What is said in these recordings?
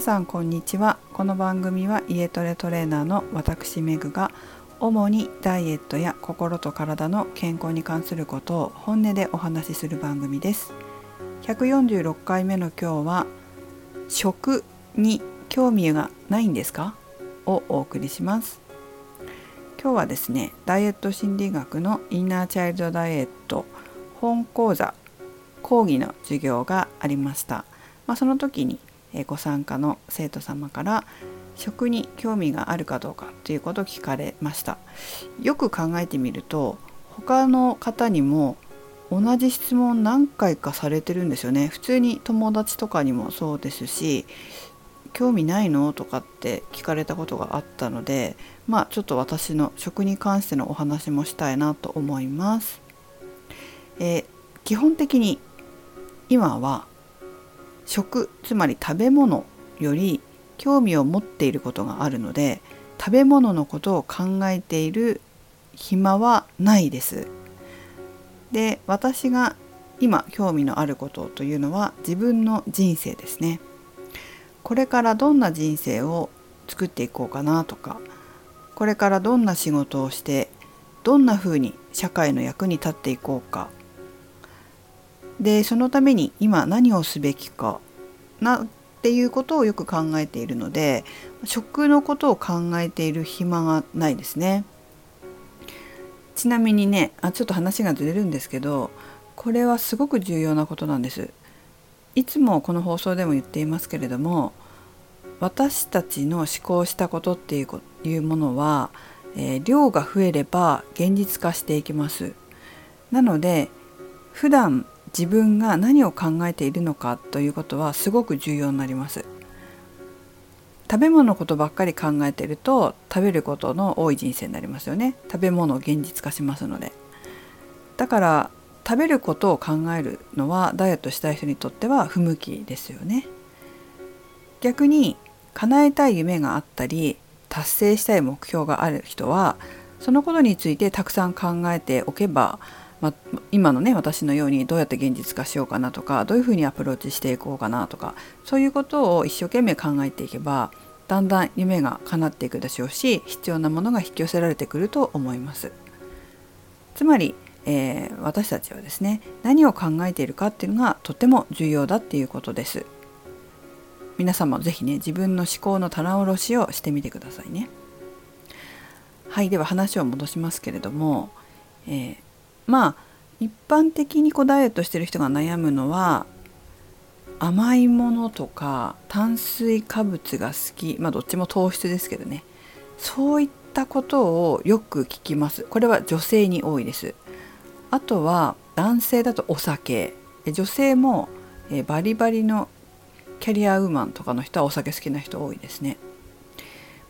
皆さんこんにちは。この番組は家トレトレーナーの私メグが主にダイエットや心と体の健康に関することを本音でお話しする番組です。146回目の今日は食に興味がないんですか？をお送りします。今日はですねダイエット心理学のインナーチャイルドダイエット本講座講義の授業がありました、まあ、その時にご参加の生徒様から食に興味があるかどうかということを聞かれましたよく考えてみると他の方にも同じ質問何回かされてるんですよね普通に友達とかにもそうですし興味ないのとかって聞かれたことがあったのでまあちょっと私の食に関してのお話もしたいなと思います。えー、基本的に今は食つまり食べ物より興味を持っていることがあるので食べ物のことを考えている暇はないです。で私が今興味のあることというのは自分の人生ですね。これからどんな人生を作っていこうかなとかこれからどんな仕事をしてどんなふうに社会の役に立っていこうかでそのために今何をすべきかなっていうことをよく考えているので食のことを考えている暇がないですね。ちなみにねあちょっと話がずれるんですけどこれはすごく重要なことなんです。いつもこの放送でも言っていますけれども私たちの思考したことっていうものは、えー、量が増えれば現実化していきます。なので普段自分が何を考えているのかということはすごく重要になります。食べ物のことばっかり考えていると食べることの多い人生になりますよね。食べ物を現実化しますので。だから食べることを考えるのはダイエットしたい人にとっては不向きですよね。逆に叶えたい夢があったり達成したい目標がある人はそのことについてたくさん考えておけばま、今のね私のようにどうやって現実化しようかなとかどういうふうにアプローチしていこうかなとかそういうことを一生懸命考えていけばだんだん夢が叶っていくでしょうし必要なものが引き寄せられてくると思います。つまり、えー、私たちはですね何を考えているかっていうのがとても重要だっていうことです。皆様も是非ね自分の思考の棚卸しをしてみてくださいね。はいでは話を戻しますけれども、えーまあ一般的にこうダイエットしてる人が悩むのは甘いものとか炭水化物が好きまあどっちも糖質ですけどね。そういったことをよく聞きます。これは女性に多いです。あとは男性だとお酒。女性もバリバリのキャリアウーマンとかの人はお酒好きな人多いですね、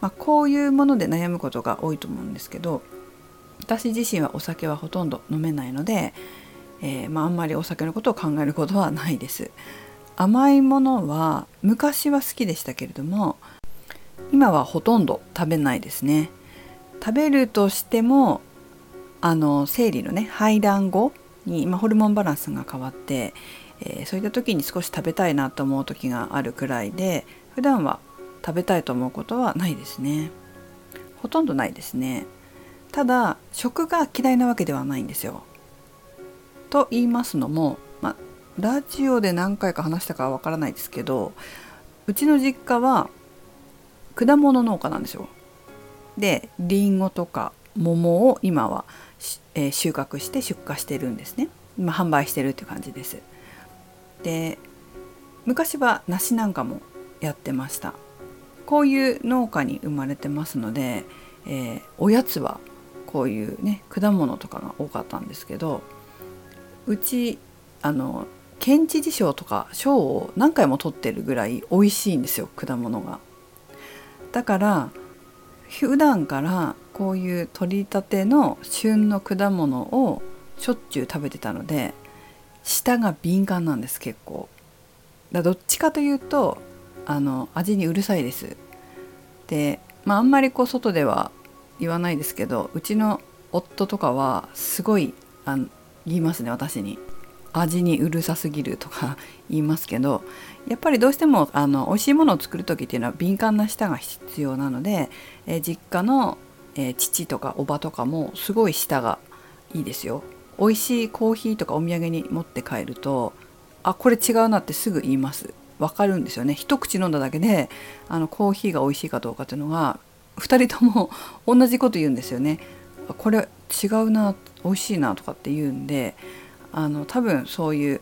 まあ、こういうもので悩むことが多いと思うんですけど私自身はお酒はほとんど飲めないので、えー、まあ、んまりお酒のことを考えることはないです。甘いものは昔は好きでしたけれども今はほとんど食べないですね。食べるとしてもあの生理のね排卵後に今ホルモンバランスが変わって、えー、そういった時に少し食べたいなと思う時があるくらいで普段は食べたいと思うことはないですね。ほとんどないですね。ただ食が嫌いなわけではないんですよ。と言いますのも、まラジオで何回か話したかはわからないですけどうちの実家は果物農家なんですよ。でりんごとか桃を今は、えー、収穫して出荷してるんですね。今販売してるって感じです。で昔は梨なんかもやってました。こういう農家に生まれてますので、えー、おやつはこういうね果物とかが多かったんですけどうちあの県知事賞とか賞を何回も取ってるぐらい美味しいんですよ果物が。だから普段からこういう取りたての旬の果物をしょっちゅう食べてたので舌が敏感なんです結構。だどっちかというとあの味にうるさいです。でまああんまりこう外では言わないですけどうちの夫とかはすごいあの言いますね私に。味にうるさすぎるとか 言いますけどやっぱりどうしてもあの美味しいものを作る時っていうのは敏感な舌が必要なので、えー、実家の、えー、父とかおばとかもすごい舌がいいですよ。美味しいコーヒーとかお土産に持って帰るとあこれ違うなってすぐ言います分かるんですよね一口飲んだだけであのコーヒーが美味しいかどうかっていうのが2人とも同じこと言うんですよねこれ違うな美味しいなとかって言うんであの多分そういう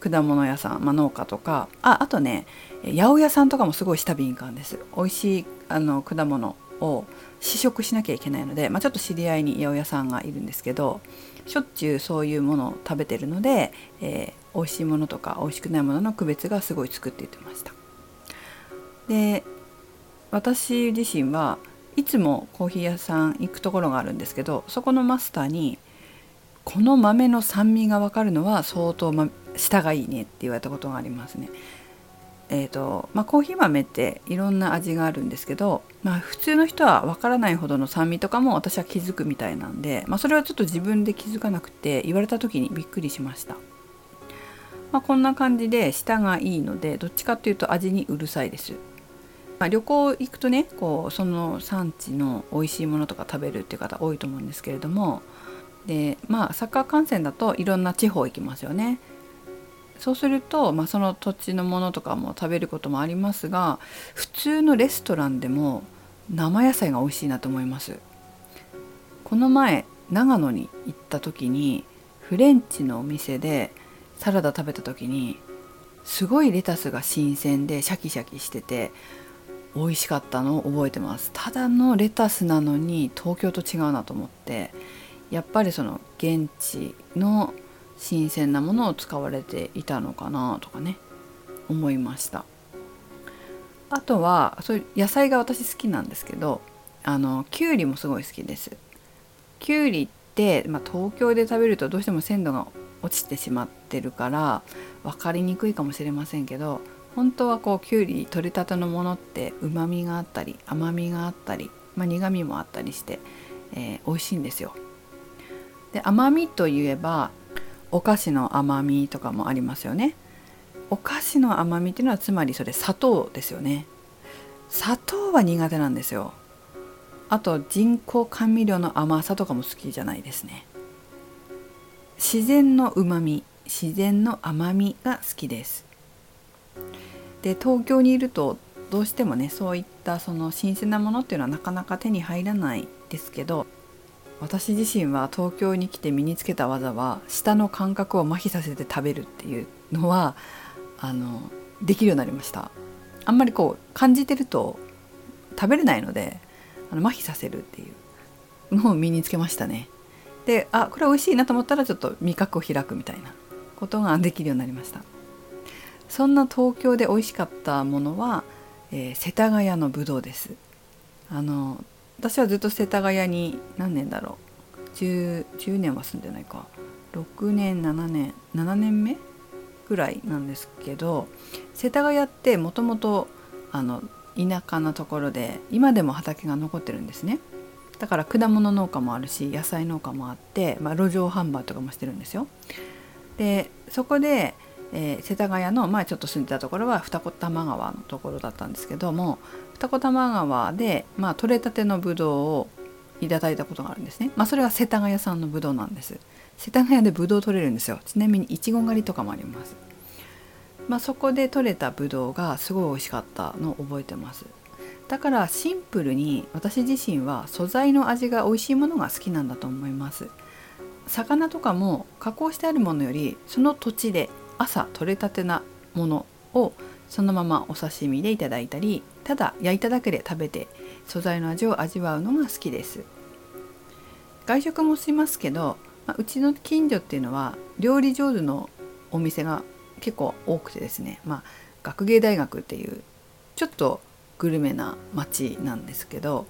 果物屋さん、まあ、農家とかああとね八百屋さんとかもすごい舌敏感です美味しいあの果物を試食しなきゃいけないので、まあ、ちょっと知り合いに八百屋さんがいるんですけどしょっちゅうそういうものを食べてるので、えー、美味しいものとか美味しくないものの区別がすごいつくって言ってました。で私自身はいつもコーヒー屋さん行くところがあるんですけどそこのマスターに「この豆の酸味が分かるのは相当、ま、舌がいいね」って言われたことがありますね。えーとまあ、コーヒー豆っていろんな味があるんですけど、まあ、普通の人は分からないほどの酸味とかも私は気づくみたいなんで、まあ、それはちょっと自分で気づかなくて言われた時にびっくりしました。まあ、こんな感じで舌がいいのでどっちかっていうと味にうるさいです。まあ、旅行行くとねこうその産地の美味しいものとか食べるっていう方多いと思うんですけれどもでまあサッカー観戦だといろんな地方行きますよね。そうすると、まあ、その土地のものとかも食べることもありますが普通のレストランでも生野菜が美味しいなと思います。この前長野に行った時にフレンチのお店でサラダ食べた時にすごいレタスが新鮮でシャキシャキしてて美味しかったのを覚えてます。ただのレタスなのに東京と違うなと思ってやっぱりその現地の新鮮なものを使われていたのかなとかね思いました。あとはそういう野菜が私好きなんですけどあのきゅうりもすごい好きです。きゅうりって、まあ、東京で食べるとどうしても鮮度が落ちてしまってるから分かりにくいかもしれませんけど本当はこうきゅうり取れたてのものってうまみがあったり甘みがあったり、まあ、苦みもあったりして、えー、美味しいんですよ。で甘みといえばお菓子の甘みとかもありますよね。お菓子の甘みっていうのはつまりそれ砂糖ですよね。砂糖は苦手なんですよ。あと人工甘味料の甘さとかも好きじゃないですね。自然のうまみ自然の甘みが好きです。で東京にいるとどうしてもねそういったその新鮮なものっていうのはなかなか手に入らないですけど私自身は東京に来て身につけた技は舌の感覚を麻痺させて食べるっていうのはあのできるようになりました。あんまりこう感じてると食べれないのであの麻痺させるっていうのを身につけましたね。であこれ美味しいなと思ったらちょっと味覚を開くみたいなことができるようになりました。そんな東京で美味しかったものは、えー、世田谷のぶどうです。あの私はずっと世田谷に何年だろう。10, 10年は住んでないか。6年7年7年目ぐらいなんですけど世田谷ってもともと田舎なところで今でも畑が残ってるんですね。だから果物農家もあるし野菜農家もあって、まあ、路上販売とかもしてるんですよ。でそこでえー、世田谷の前ちょっと住んでたところは二子玉川のところだったんですけども二子玉川で、まあ、取れたてのぶどうをいただいたことがあるんですね、まあ、それは世田谷産のぶどうなんです。世田谷でぶどう取れるんですよ。ちなみにいちご狩りとかもあります、まあ、そこで取れたぶどうがすごい美味しかったのを覚えてます。だからシンプルに私自身は素材の味が美味しいものが好きなんだと思います。魚とかも加工してあるものよりその土地で朝取れたてなものをそのままお刺身でいただいたりただ焼いただけで食べて素材の味を味わうのが好きです。外食もしますけど、まあ、うちの近所っていうのは料理上手のお店が結構多くてですね、まあ、学芸大学っていうちょっとグルメな街なんですけど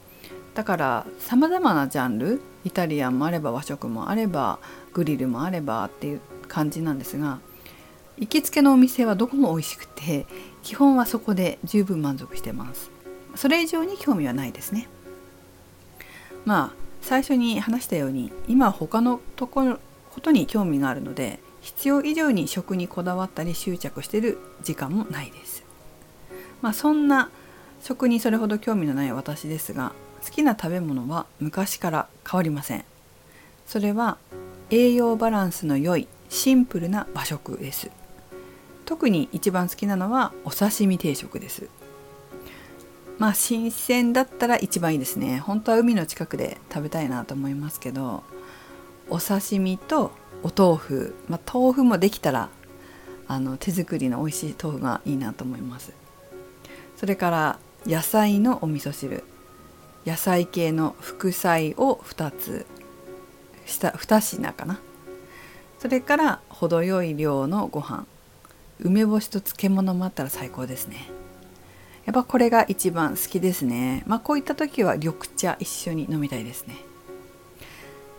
だからさまざまなジャンルイタリアンもあれば和食もあればグリルもあればっていう感じなんですが行きつけのお店はどこも美味しくて基本はそこで十分満足してますそれ以上に興味はないですねまあ最初に話したように今他のところことに興味があるので必要以上に食にこだわったり執着してる時間もないです。まあ、そんな食にそれほど興味のない私ですが好きな食べ物は昔から変わりません。それは栄養バランスの良いシンプルな和食です。特に一番好きなのはお刺身定食です。まあ新鮮だったら一番いいですね。本当は海の近くで食べたいなと思いますけどお刺身とお豆腐、まあ、豆腐もできたらあの手作りの美味しい豆腐がいいなと思います。それから野菜のお味噌汁。野菜系の副菜を2つ。した2品かな。それから程よい量のご飯。梅干しと漬物もあったら最高ですね。やっぱこれが一番好きですね。まあこういった時は緑茶一緒に飲みたいですね。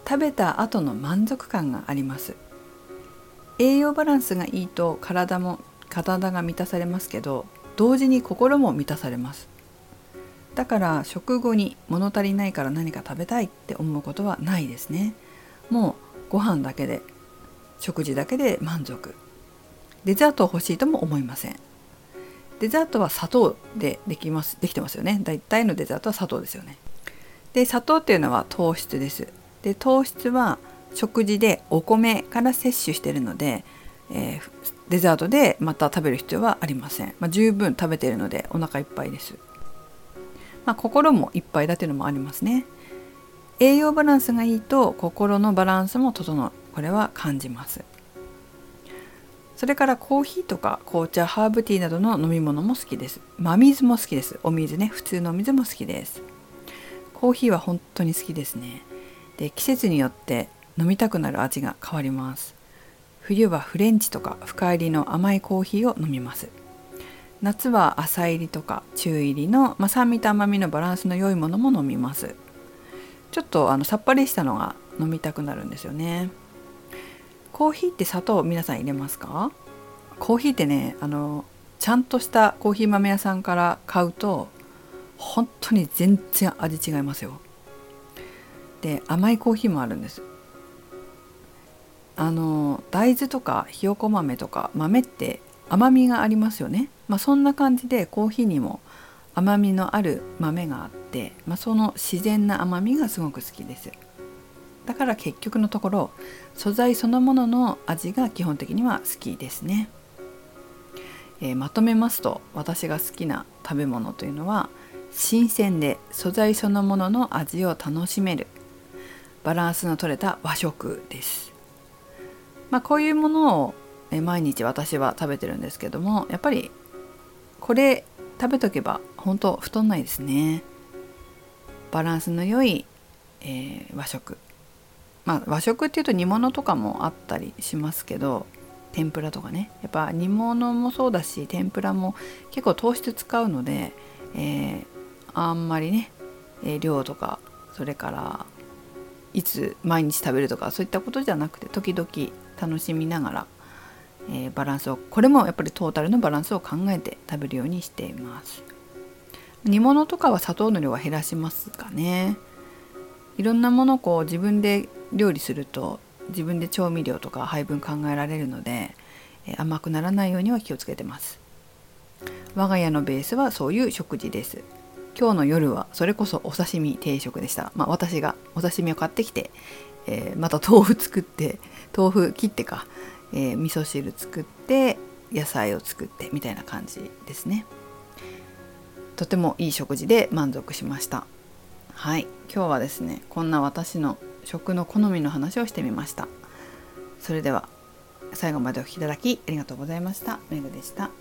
食べた後の満足感があります。栄養バランスがいいと体も体が満たされますけど同時に心も満たされます。だから食後に物足りないから何か食べたいって思うことはないですね。もうご飯だけで食事だけで満足。デザート欲しいとも思いません。デザートは砂糖でできますできてますよね。大体のデザートは砂糖ですよね。で砂糖っていうのは糖質です。で糖質は食事でお米から摂取してるので、えー、デザートでまた食べる必要はありません、まあ、十分食べているのでお腹いっぱいです、まあ、心もいっぱいだというのもありますね。栄養バランスがいいと心のバランスも整う。これは感じます。それからコーヒーとか紅茶ハーブティーなどの飲み物も好きです。真水も好きです。お水ね。普通のお水も好きです。コーヒーは本当に好きですね。で季節によって飲みたくなる味が変わります。冬はフレンチとか深入りの甘いコーヒーを飲みます。夏は浅入りとか中入りの、まあ、酸味と甘みのバランスの良いものも飲みます。ちょっとあのさっぱりしたのが飲みたくなるんですよね。コーヒーって砂糖皆さん入れますか？コーヒーってねあのちゃんとしたコーヒー豆屋さんから買うと本当に全然味違いますよ。で甘いコーヒーもあるんです。あの大豆とかひよこ豆とか豆って甘みがありますよね、まあ、そんな感じでコーヒーにも甘みのある豆があって、まあ、その自然な甘みがすごく好きです。だから結局のところ素材そのものの味が基本的には好きですね、えー、まとめますと私が好きな食べ物というのは新鮮で素材そのものの味を楽しめるバランスの取れた和食です。まあ、こういうものを毎日私は食べてるんですけどもやっぱりこれ食べとけば本当太んないですね。バランスの良い、えー、和食。まあ和食っていうと煮物とかもあったりしますけど天ぷらとかね。やっぱ煮物もそうだし天ぷらも結構糖質使うので、えー、あんまりね、え、量とかそれからいつ毎日食べるとかそういったことじゃなくて時々楽しみながら、えー、バランスをこれもやっぱりトータルのバランスを考えて食べるようにしています。煮物とかは砂糖の量は減らしますかね。いろんなものをこう自分で料理すると自分で調味料とか配分考えられるので、え、甘くならないようには気をつけてます。我が家のベースはそういう食事です。今日の夜はそれこそお刺身定食でした、まあ、私がお刺身を買ってきて、えー、また豆腐作って豆腐切ってか、えー、味噌汁作って野菜を作ってみたいな感じですね。とてもいい食事で満足しました。はい。今日はですねこんな私の食の好みの話をしてみました。それでは最後までお聴きいただきありがとうございました。めぐでした。